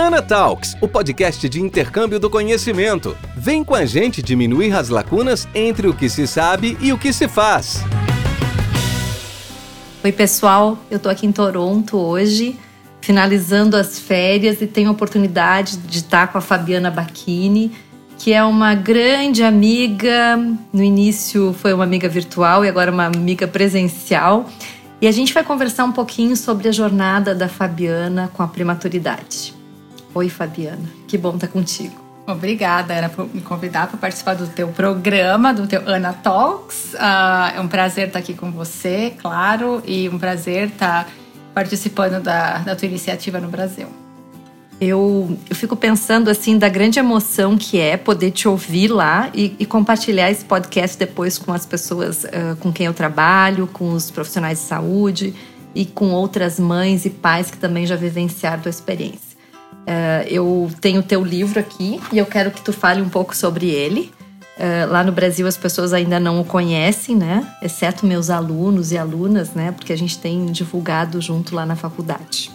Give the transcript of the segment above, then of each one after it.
Ana Talks, o podcast de intercâmbio do conhecimento. Vem com a gente diminuir as lacunas entre o que se sabe e o que se faz. Oi, pessoal, eu tô aqui em Toronto hoje, finalizando as férias e tenho a oportunidade de estar com a Fabiana Bacchini, que é uma grande amiga. No início foi uma amiga virtual e agora uma amiga presencial. E a gente vai conversar um pouquinho sobre a jornada da Fabiana com a prematuridade. Oi, Fabiana. Que bom estar contigo. Obrigada, Ana, por me convidar para participar do teu programa, do teu Ana Talks. Uh, é um prazer estar aqui com você, claro, e um prazer estar participando da, da tua iniciativa no Brasil. Eu, eu fico pensando assim da grande emoção que é poder te ouvir lá e, e compartilhar esse podcast depois com as pessoas uh, com quem eu trabalho, com os profissionais de saúde e com outras mães e pais que também já vivenciaram a experiência. Uh, eu tenho o teu livro aqui e eu quero que tu fale um pouco sobre ele. Uh, lá no Brasil as pessoas ainda não o conhecem, né? Exceto meus alunos e alunas, né? Porque a gente tem divulgado junto lá na faculdade.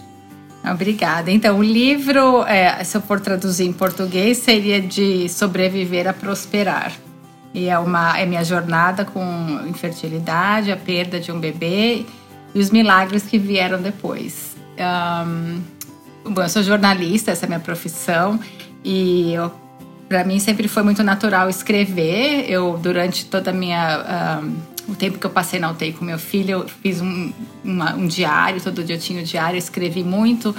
Obrigada. Então, o livro, é, se eu for traduzir em português, seria de sobreviver a prosperar. E é uma é minha jornada com infertilidade, a perda de um bebê e os milagres que vieram depois. Um, Bom, eu sou jornalista, essa é a minha profissão, e para mim sempre foi muito natural escrever. Eu, durante toda a minha. Um, o tempo que eu passei na UTI com meu filho, eu fiz um, uma, um diário, todo dia eu tinha um diário, escrevi muito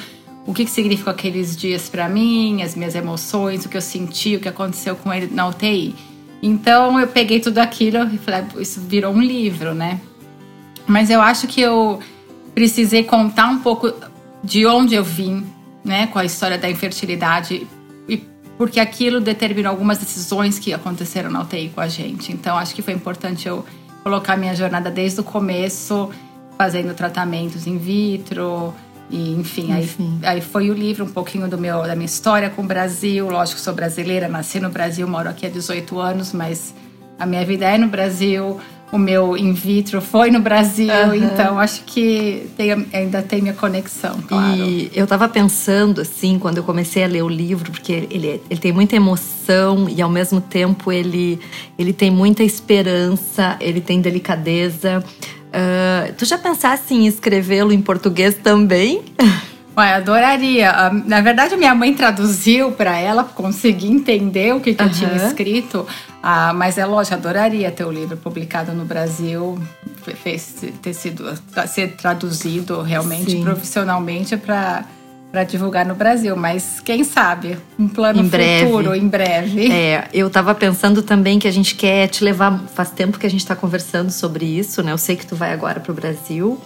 o que, que significou aqueles dias para mim, as minhas emoções, o que eu senti, o que aconteceu com ele na UTI. Então eu peguei tudo aquilo e falei, ah, isso virou um livro, né? Mas eu acho que eu precisei contar um pouco de onde eu vim, né, com a história da infertilidade e porque aquilo determinou algumas decisões que aconteceram na UTI com a gente. Então acho que foi importante eu colocar minha jornada desde o começo, fazendo tratamentos in vitro, e enfim, enfim. Aí, aí foi o livro um pouquinho do meu da minha história com o Brasil. Lógico, sou brasileira, nasci no Brasil, moro aqui há 18 anos, mas a minha vida é no Brasil o meu in vitro foi no Brasil, uhum. então acho que tem, ainda tem minha conexão, claro. E eu estava pensando, assim, quando eu comecei a ler o livro, porque ele, ele tem muita emoção e ao mesmo tempo ele, ele tem muita esperança, ele tem delicadeza. Uh, tu já pensaste em escrevê-lo em português também? Ué, adoraria. Na verdade, minha mãe traduziu para ela conseguir entender o que, que uhum. eu tinha escrito. Ah, mas é lógico, adoraria ter o livro publicado no Brasil, ter sido ser traduzido realmente Sim. profissionalmente para para divulgar no Brasil, mas quem sabe um plano em futuro em breve. É, eu estava pensando também que a gente quer te levar. Faz tempo que a gente está conversando sobre isso, né? Eu sei que tu vai agora para o Brasil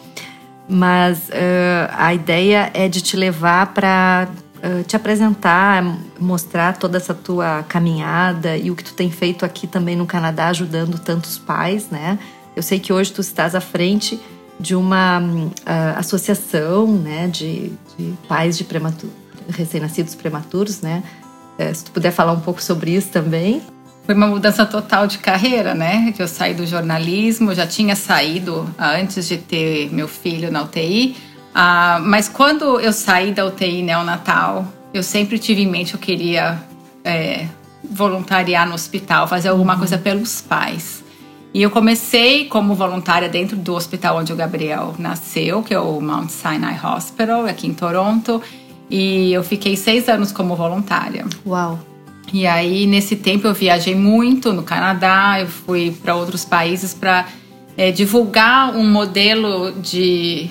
mas uh, a ideia é de te levar para uh, te apresentar, mostrar toda essa tua caminhada e o que tu tem feito aqui também no Canadá, ajudando tantos pais, né? Eu sei que hoje tu estás à frente de uma uh, associação, né, de, de pais de prematuro, recém-nascidos prematuros, né? se tu puder falar um pouco sobre isso também. Foi uma mudança total de carreira, né? Que eu saí do jornalismo, já tinha saído antes de ter meu filho na UTI. Ah, mas quando eu saí da UTI neonatal, eu sempre tive em mente que eu queria é, voluntariar no hospital, fazer alguma uhum. coisa pelos pais. E eu comecei como voluntária dentro do hospital onde o Gabriel nasceu, que é o Mount Sinai Hospital, aqui em Toronto. E eu fiquei seis anos como voluntária. Uau! E aí, nesse tempo, eu viajei muito no Canadá, eu fui para outros países para é, divulgar um modelo de,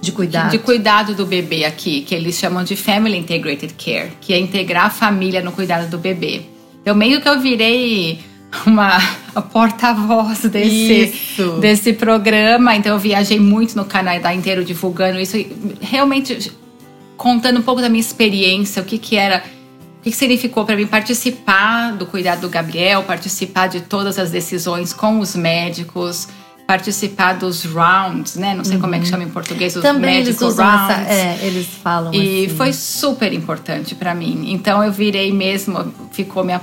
de, cuidado. de cuidado do bebê aqui, que eles chamam de Family Integrated Care, que é integrar a família no cuidado do bebê. Então, meio que eu virei uma porta-voz desse, desse programa. Então, eu viajei muito no Canadá inteiro divulgando isso, realmente contando um pouco da minha experiência, o que, que era o que significou para mim participar do cuidado do Gabriel, participar de todas as decisões com os médicos, participar dos rounds, né? Não sei uhum. como é que uhum. chama em português, os Também eles usam rounds. Essa, é, eles falam E assim. foi super importante para mim. Então eu virei mesmo, ficou minha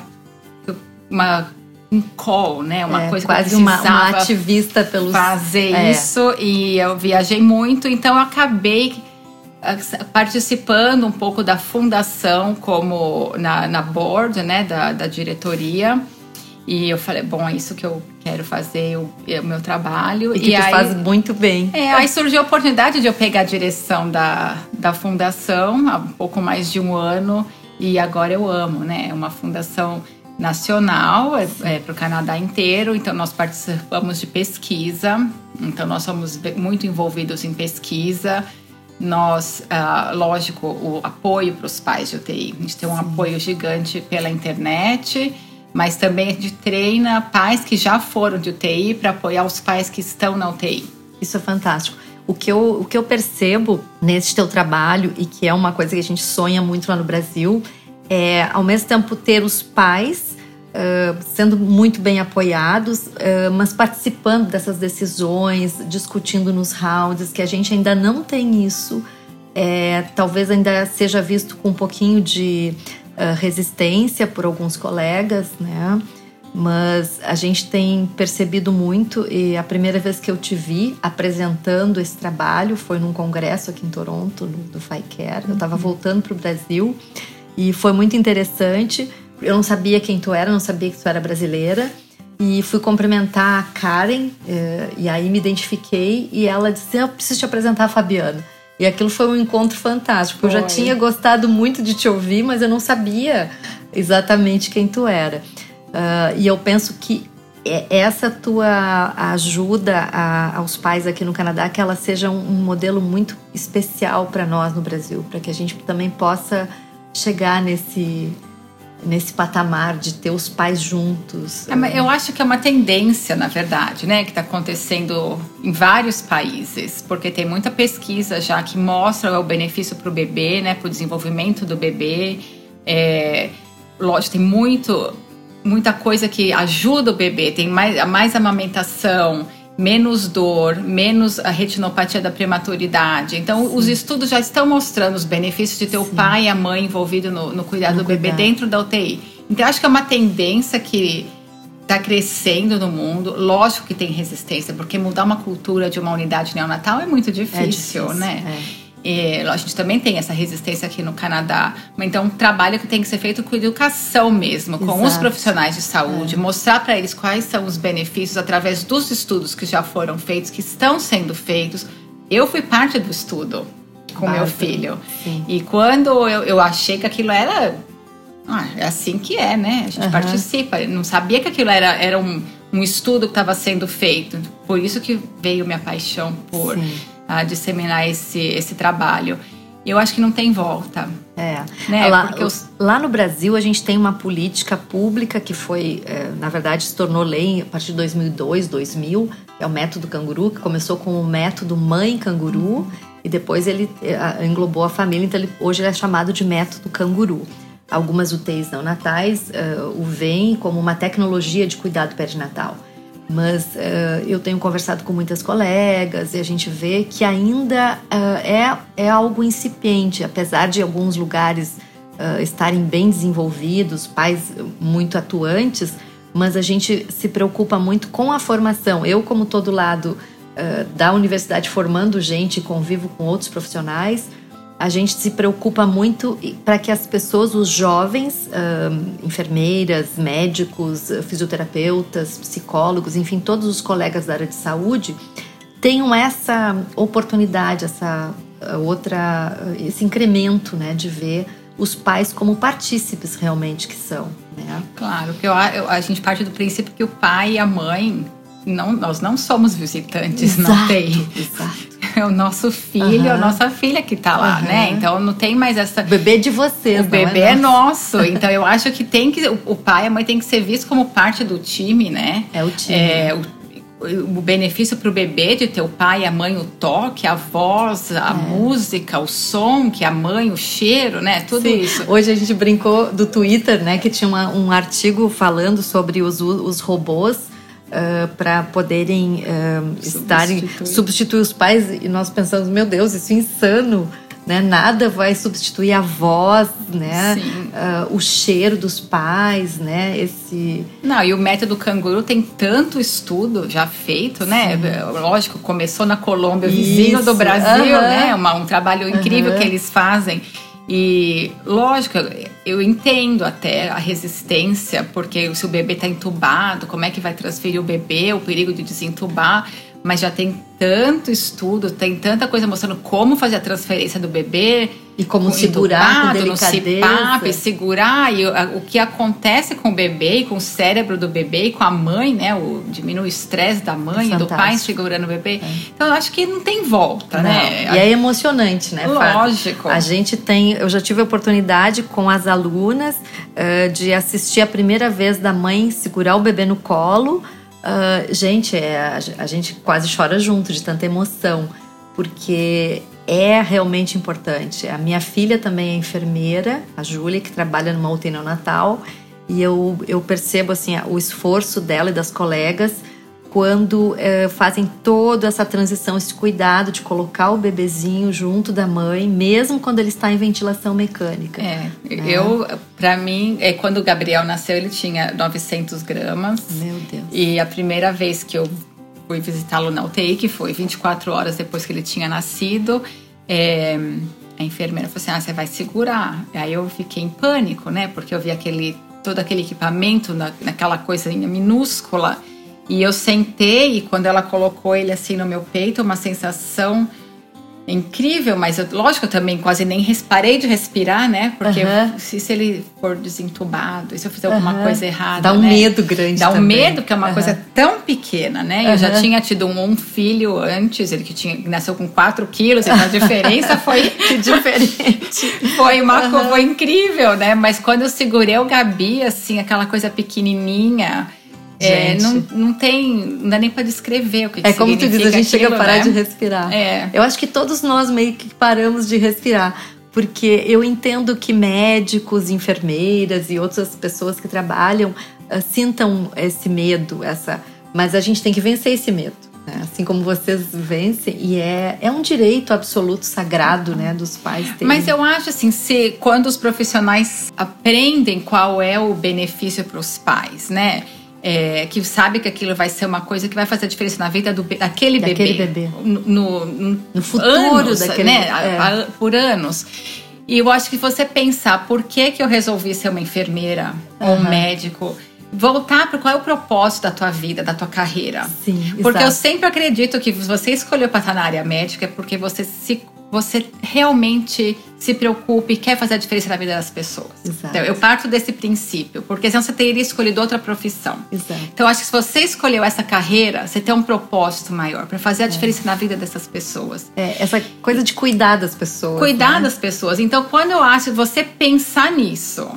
uma um call, né? Uma é, coisa quase que eu uma, uma ativista pelos fazer é. isso e eu viajei muito, então eu acabei participando um pouco da fundação como na, na board, né, da, da diretoria. E eu falei, bom, é isso que eu quero fazer, o, é o meu trabalho. E que e tu aí, faz muito bem. É, aí surgiu a oportunidade de eu pegar a direção da, da fundação há um pouco mais de um ano. E agora eu amo, né? É uma fundação nacional, é, é para o Canadá inteiro. Então, nós participamos de pesquisa. Então, nós somos muito envolvidos em pesquisa. Nós, uh, lógico, o apoio para os pais de UTI. A gente tem um Sim. apoio gigante pela internet mas também a gente treina pais que já foram de UTI para apoiar os pais que estão na UTI. Isso é fantástico. O que, eu, o que eu percebo nesse teu trabalho, e que é uma coisa que a gente sonha muito lá no Brasil, é ao mesmo tempo ter os pais uh, sendo muito bem apoiados, uh, mas participando dessas decisões, discutindo nos rounds, que a gente ainda não tem isso. É, talvez ainda seja visto com um pouquinho de resistência por alguns colegas, né? Mas a gente tem percebido muito e a primeira vez que eu te vi apresentando esse trabalho foi num congresso aqui em Toronto, no, do FICARE. Eu estava uhum. voltando para o Brasil e foi muito interessante. Eu não sabia quem tu era, não sabia que tu era brasileira. E fui cumprimentar a Karen, eh, e aí me identifiquei e ela disse: Eu preciso te apresentar a Fabiana. E aquilo foi um encontro fantástico. Foi. Eu já tinha gostado muito de te ouvir, mas eu não sabia exatamente quem tu era. Uh, e eu penso que é, essa tua ajuda a, aos pais aqui no Canadá, que ela seja um, um modelo muito especial para nós no Brasil, para que a gente também possa chegar nesse nesse patamar de ter os pais juntos. É, eu acho que é uma tendência, na verdade, né, que está acontecendo em vários países, porque tem muita pesquisa já que mostra o benefício para o bebê, né, para o desenvolvimento do bebê. É, lógico, tem muito, muita coisa que ajuda o bebê, tem mais, mais amamentação menos dor, menos a retinopatia da prematuridade. Então, Sim. os estudos já estão mostrando os benefícios de ter Sim. o pai e a mãe envolvidos no, no cuidado no do bebê dentro da UTI. Então, acho que é uma tendência que está crescendo no mundo. Lógico que tem resistência, porque mudar uma cultura de uma unidade neonatal é muito difícil, é difícil né? É. E a gente também tem essa resistência aqui no Canadá. Então, um trabalho que tem que ser feito com educação mesmo, com Exato. os profissionais de saúde, é. mostrar para eles quais são os benefícios através dos estudos que já foram feitos, que estão sendo feitos. Eu fui parte do estudo com meu filho. Sim. E quando eu, eu achei que aquilo era. Ah, é assim que é, né? A gente uhum. participa. Eu não sabia que aquilo era, era um, um estudo que estava sendo feito. Por isso que veio minha paixão por. Sim a disseminar esse, esse trabalho. Eu acho que não tem volta. É. Né? Lá, os... lá no Brasil, a gente tem uma política pública que foi, é, na verdade, se tornou lei a partir de 2002, 2000, que é o método canguru, que começou com o método mãe canguru e depois ele é, englobou a família, então ele, hoje ele é chamado de método canguru. Algumas UTIs não natais uh, o veem como uma tecnologia de cuidado perinatal mas uh, eu tenho conversado com muitas colegas e a gente vê que ainda uh, é, é algo incipiente, apesar de alguns lugares uh, estarem bem desenvolvidos, pais muito atuantes, mas a gente se preocupa muito com a formação. Eu, como todo lado da universidade, formando gente, convivo com outros profissionais a gente se preocupa muito para que as pessoas, os jovens, enfermeiras, médicos, fisioterapeutas, psicólogos, enfim, todos os colegas da área de saúde, tenham essa oportunidade, essa uh, outra, uh, esse incremento, né, de ver os pais como partícipes realmente que são. Né? Claro, porque eu, eu, a gente parte do princípio que o pai e a mãe não, nós não somos visitantes exato, na UTI. Exato. É o nosso filho, uhum. a nossa filha que tá lá, uhum. né? Então não tem mais essa. O bebê de vocês, O bebê é, é nosso. então eu acho que tem que. O pai e a mãe tem que ser visto como parte do time, né? É o time. É, o, o benefício para o bebê de ter o pai e a mãe, o toque, a voz, a é. música, o som, que a mãe, o cheiro, né? Tudo Sim. isso. Hoje a gente brincou do Twitter, né? Que tinha uma, um artigo falando sobre os, os robôs uh, para poderem uh, estarem substituir os pais e nós pensamos meu Deus isso é insano né? Nada vai substituir a voz, né? Uh, o cheiro dos pais, né? Esse. Não, e o método canguru tem tanto estudo já feito, né? Sim. Lógico, começou na Colômbia, vizinho do Brasil, uhum. né? Uma, um trabalho incrível uhum. que eles fazem. E lógico, eu entendo até a resistência, porque se o bebê está entubado, como é que vai transferir o bebê, o perigo de desentubar mas já tem tanto estudo, tem tanta coisa mostrando como fazer a transferência do bebê. E como segurar com no CPAP, segurar e o, o, que acontece com o bebê e com o cérebro do bebê e com a mãe, né? O, diminui o estresse da mãe e do pai segurando o bebê. É. Então, eu acho que não tem volta, não. né? E é emocionante, né? Lógico. A gente tem... Eu já tive a oportunidade com as alunas uh, de assistir a primeira vez da mãe segurar o bebê no colo Uh, gente, é, a, gente quase chora junto de tanta emoção, porque é realmente importante. A minha filha também é enfermeira, a Júlia, que trabalha numa UTI neonatal, e eu, eu percebo assim o esforço dela e das colegas quando é, fazem toda essa transição, esse cuidado de colocar o bebezinho junto da mãe, mesmo quando ele está em ventilação mecânica. É, é. eu, para mim, é, quando o Gabriel nasceu, ele tinha 900 gramas. Meu Deus. E a primeira vez que eu fui visitá-lo na UTI, que foi 24 horas depois que ele tinha nascido, é, a enfermeira falou assim: ah, você vai segurar. Aí eu fiquei em pânico, né? Porque eu vi aquele, todo aquele equipamento na, naquela coisinha minúscula. E eu sentei e quando ela colocou ele assim no meu peito, uma sensação incrível, mas eu, lógico, eu também quase nem parei de respirar, né? Porque uhum. se, se, ele for desentubado, se eu fizer alguma uhum. coisa errada. Dá um né? medo grande. Dá um também. medo, que é uma uhum. coisa tão pequena, né? Eu já tinha tido um, um, filho antes, ele que tinha, nasceu com 4 quilos, então a diferença foi. que diferente. foi uma foi incrível, né? Mas quando eu segurei o Gabi, assim, aquela coisa pequenininha. É, não, não tem, não dá nem para descrever o que, é que como tu diz, a gente aquilo, chega a parar né? de respirar. É. Eu acho que todos nós meio que paramos de respirar, porque eu entendo que médicos, enfermeiras e outras pessoas que trabalham uh, sintam esse medo, essa, mas a gente tem que vencer esse medo. Né? Assim como vocês vencem, e é, é um direito absoluto, sagrado, né, dos pais terem. Mas eu acho assim, se quando os profissionais aprendem qual é o benefício para os pais, né? É, que sabe que aquilo vai ser uma coisa que vai fazer a diferença na vida do, daquele, daquele bebê, bebê. No, no, no futuro anos, daquele né? É. Por anos. E eu acho que você pensar por que, que eu resolvi ser uma enfermeira uhum. ou um médico, voltar para qual é o propósito da tua vida, da tua carreira. Sim, porque exato. eu sempre acredito que você escolheu para estar na área médica é porque você se você realmente se preocupe e quer fazer a diferença na vida das pessoas. Exato. Então, eu parto desse princípio, porque senão você teria escolhido outra profissão. Exato. Então, acho que se você escolheu essa carreira, você tem um propósito maior para fazer a diferença é. na vida dessas pessoas. É, essa coisa de cuidar das pessoas. Cuidar né? das pessoas. Então, quando eu acho você pensar nisso,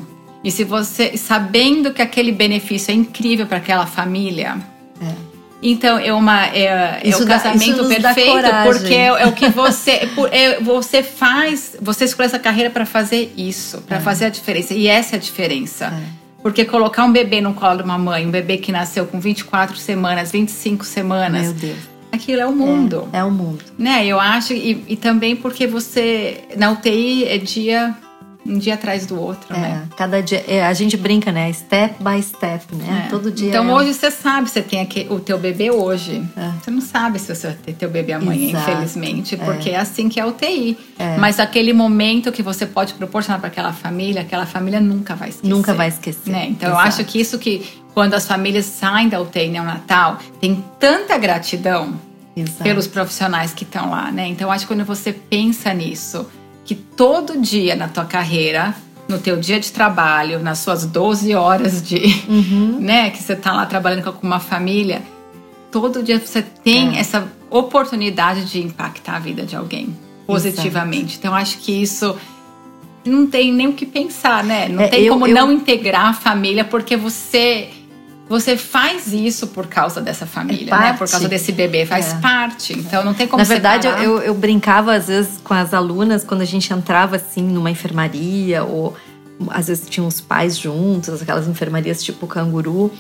e se você, sabendo que aquele benefício é incrível para aquela família. É então é uma é, é o casamento dá, perfeito porque é, é, o que você é, você faz você escolhe essa carreira para fazer isso para é. fazer a diferença. E essa é a diferença. É. porque colocar um bebê no colo de uma mãe um bebê que nasceu com 24 semanas 25 semanas meu Deus. aquilo é o mundo. É, o mundo. Né? Eu acho e, e também porque você na UTI é dia um dia atrás do outro, é, né? Cada dia, é, a gente brinca, né? Step by step, né? É. Todo dia. Então é... hoje você sabe, você tem aqui, o teu bebê hoje. É. Você não sabe se você vai ter teu bebê amanhã, Exato. infelizmente, é. porque é. assim que é a UTI. Mas aquele momento que você pode proporcionar para aquela família, aquela família nunca vai esquecer. Nunca vai esquecer. Né? Então Exato. eu acho que isso que quando as famílias saem da UTI neonatal, tem tanta gratidão Exato. pelos profissionais que estão lá, né? Então acho que quando você pensa nisso, que todo dia na tua carreira, no teu dia de trabalho, nas suas 12 horas de, uhum. né, que você tá lá trabalhando com uma família, todo dia você tem é. essa oportunidade de impactar a vida de alguém positivamente. Exato. Então acho que isso não tem nem o que pensar, né? Não é, tem eu, como eu... não integrar a família porque você você faz isso por causa dessa família, é né? Por causa desse bebê, faz é. parte. Então não tem como Na verdade, eu, eu, brincava às vezes com as alunas quando a gente entrava assim numa enfermaria ou às vezes tinham os pais juntos, aquelas enfermarias tipo canguru.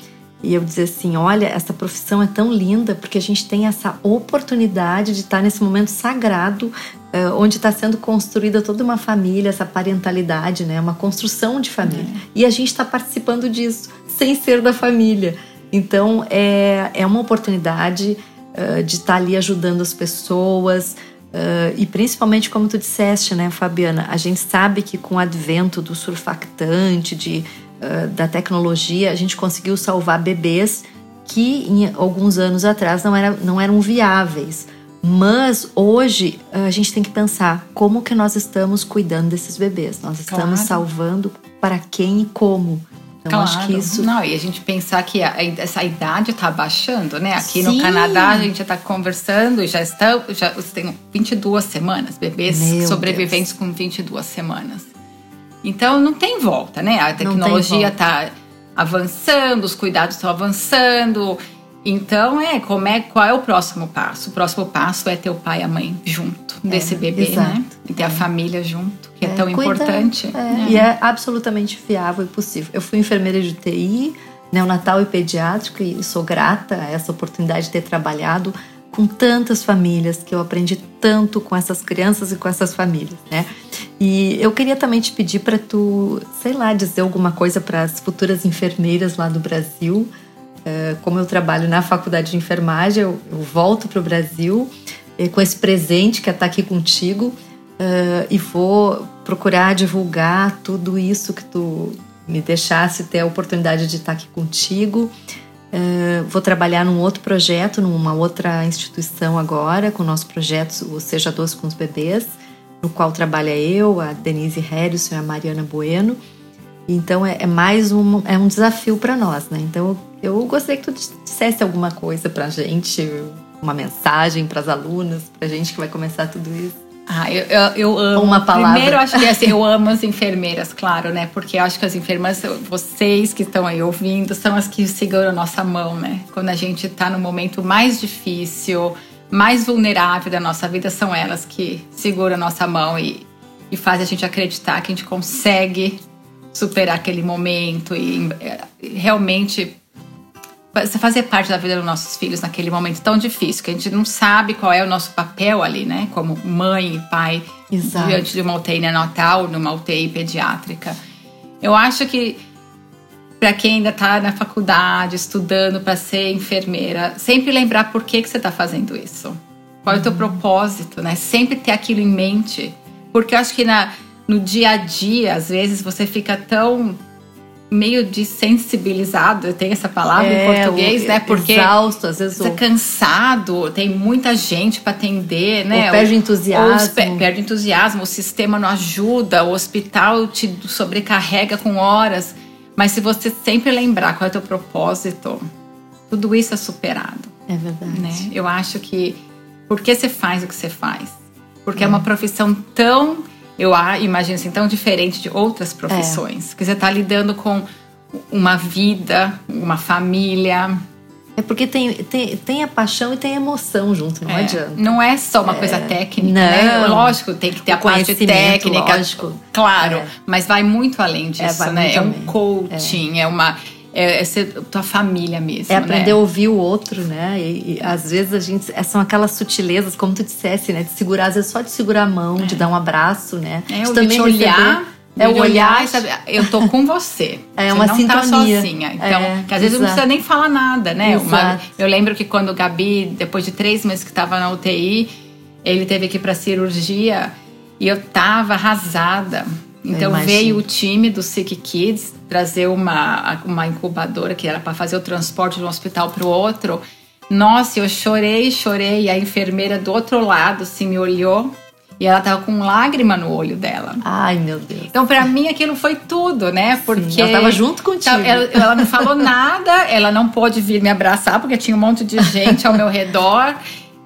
e eu dizer assim: olha, essa profissão é tão linda porque a gente tem essa oportunidade de estar nesse momento sagrado, uh, onde está sendo construída toda uma família, essa parentalidade, né? Uma construção de família. É. E a gente está participando disso, sem ser da família. Então, é, é uma oportunidade uh, de estar tá ali ajudando as pessoas. Uh, e principalmente, como tu disseste, né, Fabiana, a gente sabe que com o advento do surfactante, de uh, da tecnologia, a gente conseguiu salvar bebês que em alguns anos atrás não, era, não eram viáveis. Mas hoje a gente tem que pensar como que nós estamos cuidando desses bebês. Nós estamos claro. salvando para quem e como. Então, claro. acho que isso. Não, e a gente pensar que a, essa idade está baixando, né? Aqui Sim. no Canadá a gente já está conversando e já estão. Já tem 22 semanas, bebês Meu sobreviventes Deus. com 22 semanas. Então não tem volta, né? A tecnologia está avançando, os cuidados estão avançando. Então é como é qual é o próximo passo? O próximo passo é ter o pai e a mãe junto é, desse bebê, né? exato. né? E ter a família junto, que é, é tão cuida, importante. É, né? E é absolutamente viável e possível. Eu fui enfermeira de TI, neonatal e pediátrico e sou grata a essa oportunidade de ter trabalhado com tantas famílias, que eu aprendi tanto com essas crianças e com essas famílias, né? E eu queria também te pedir para tu, sei lá, dizer alguma coisa para as futuras enfermeiras lá do Brasil. Uh, como eu trabalho na faculdade de enfermagem, eu, eu volto para o Brasil uh, com esse presente que é estar aqui contigo uh, e vou procurar divulgar tudo isso que tu me deixasse ter a oportunidade de estar aqui contigo. Vou trabalhar num outro projeto, numa outra instituição agora, com o nosso projeto, o Seja Doce com os Bebês, no qual trabalha eu, a Denise Harrison e a Mariana Bueno. Então é, é mais um, é um desafio para nós, né? Então eu gostaria que tu dissesse alguma coisa para a gente, uma mensagem para as alunas, para a gente que vai começar tudo isso. Ah, eu, eu, eu amo. Uma palavra. Primeiro, acho que assim, eu amo as enfermeiras, claro, né? Porque eu acho que as enfermeiras, vocês que estão aí ouvindo, são as que seguram a nossa mão, né? Quando a gente está no momento mais difícil, mais vulnerável da nossa vida, são elas que seguram a nossa mão e, e fazem a gente acreditar que a gente consegue superar aquele momento e é, realmente fazer parte da vida dos nossos filhos naquele momento tão difícil, que a gente não sabe qual é o nosso papel ali, né? Como mãe e pai Exato. diante de uma UTI neonatal, numa UTI pediátrica. Eu acho que para quem ainda está na faculdade, estudando para ser enfermeira, sempre lembrar por que, que você está fazendo isso. Qual é o teu uhum. propósito, né? Sempre ter aquilo em mente. Porque eu acho que na, no dia a dia, às vezes, você fica tão meio desensibilizado, tem essa palavra é, em português, né? Porque exausto, às vezes você é cansado, tem muita gente para atender, né? Ou perde entusiasmo. Ou perde entusiasmo, o sistema não ajuda, o hospital te sobrecarrega com horas. Mas se você sempre lembrar qual é o teu propósito, tudo isso é superado. É verdade. Né? Eu acho que por que você faz o que você faz? Porque é, é uma profissão tão eu imagino assim, tão diferente de outras profissões. É. Que você está lidando com uma vida, uma família. É porque tem, tem, tem a paixão e tem a emoção junto, não é. adianta. Não é só uma é. coisa técnica, né? não. né? Lógico, tem que ter o a parte técnica. Lógico. Claro, é. mas vai muito além é, disso, né? é um coaching, é, uma é, é ser tua família mesmo. É aprender né? a ouvir o outro, né? E, e, às vezes a gente. É, são aquelas sutilezas, como tu dissesse, né? De segurar, às vezes só de segurar a mão, é. de dar um abraço, né? É, de também olhar. É o olhar e saber, eu tô com você. É você uma não sintonia. tá sozinha. Então, é, que às vezes exato. não precisa nem falar nada, né? Uma, eu lembro que quando o Gabi, depois de três meses que estava na UTI, ele teve que ir pra cirurgia e eu tava arrasada. Então veio o time do Sick Kids trazer uma, uma incubadora que era para fazer o transporte de um hospital para o outro. Nossa, eu chorei, chorei. E a enfermeira do outro lado se assim, me olhou e ela tava com lágrima no olho dela. Ai, meu Deus. Então, para mim, aquilo foi tudo, né? Porque. Sim, ela tava junto contigo. Ela, ela não falou nada, ela não pôde vir me abraçar, porque tinha um monte de gente ao meu redor.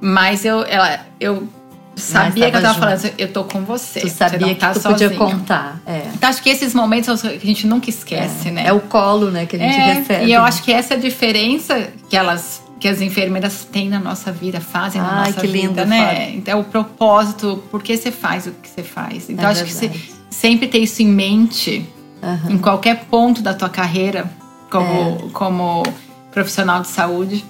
Mas eu, ela, eu sabia que eu tava junto. falando, eu tô com você. Tu sabia você que tá tu sozinho. podia contar. É. Então, acho que esses momentos que a gente nunca esquece, é. né? É o colo, né, que a gente é, recebe. E eu acho que essa é a diferença que elas que as enfermeiras têm na nossa vida, fazem na Ai, nossa que vida, lindo, né? Fábio. Então, o propósito, por que você faz o que você faz? Então, é acho verdade. que você sempre ter isso em mente, uhum. em qualquer ponto da tua carreira, como, é. como profissional de saúde.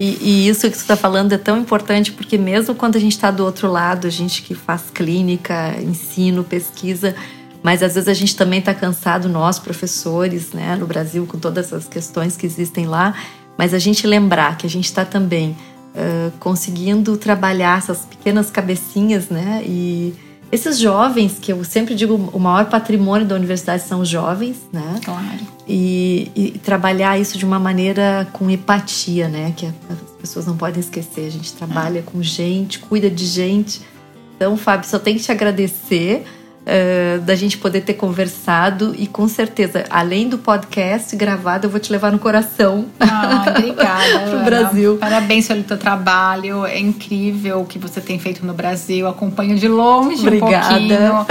E, e, isso que você está falando é tão importante porque mesmo quando a gente está do outro lado, a gente que faz clínica, ensino, pesquisa, mas às vezes a gente também está cansado, nós professores, né, no Brasil, com todas essas questões que existem lá, mas a gente lembrar que a gente está também uh, conseguindo trabalhar essas pequenas cabecinhas, né, e esses jovens, que eu sempre digo, o maior patrimônio da universidade são os jovens, né? Claro. E, e trabalhar isso de uma maneira com empatia, né? Que as pessoas não podem esquecer. A gente trabalha é. com gente, cuida de gente. Então, Fábio, só tenho que te agradecer uh, da gente poder ter conversado e com certeza, além do podcast gravado, eu vou te levar no coração. Ah, obrigada. pro Brasil. Parabéns pelo teu trabalho. É incrível o que você tem feito no Brasil. Acompanho de longe obrigada. um pouquinho.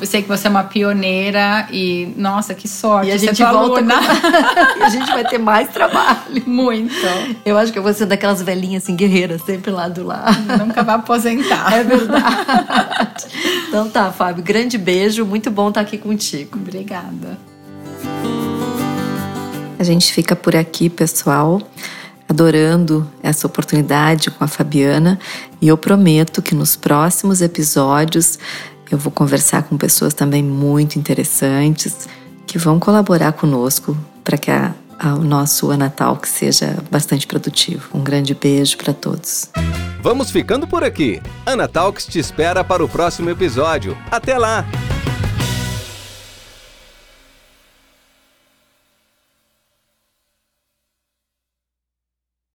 Eu sei que você é uma pioneira e, nossa, que sorte. E a gente volta com... e a gente vai ter mais trabalho. Muito. Eu acho que eu vou ser daquelas velhinhas assim, guerreiras, sempre lá do lado. Nunca vai aposentar. É verdade. Então tá, Fábio. Grande beijo, muito bom estar aqui contigo. Obrigada. A gente fica por aqui, pessoal, adorando essa oportunidade com a Fabiana e eu prometo que nos próximos episódios eu vou conversar com pessoas também muito interessantes que vão colaborar conosco para que a, a, o nosso Anatalk seja bastante produtivo. Um grande beijo para todos. Vamos ficando por aqui. Ana Talks te espera para o próximo episódio. Até lá!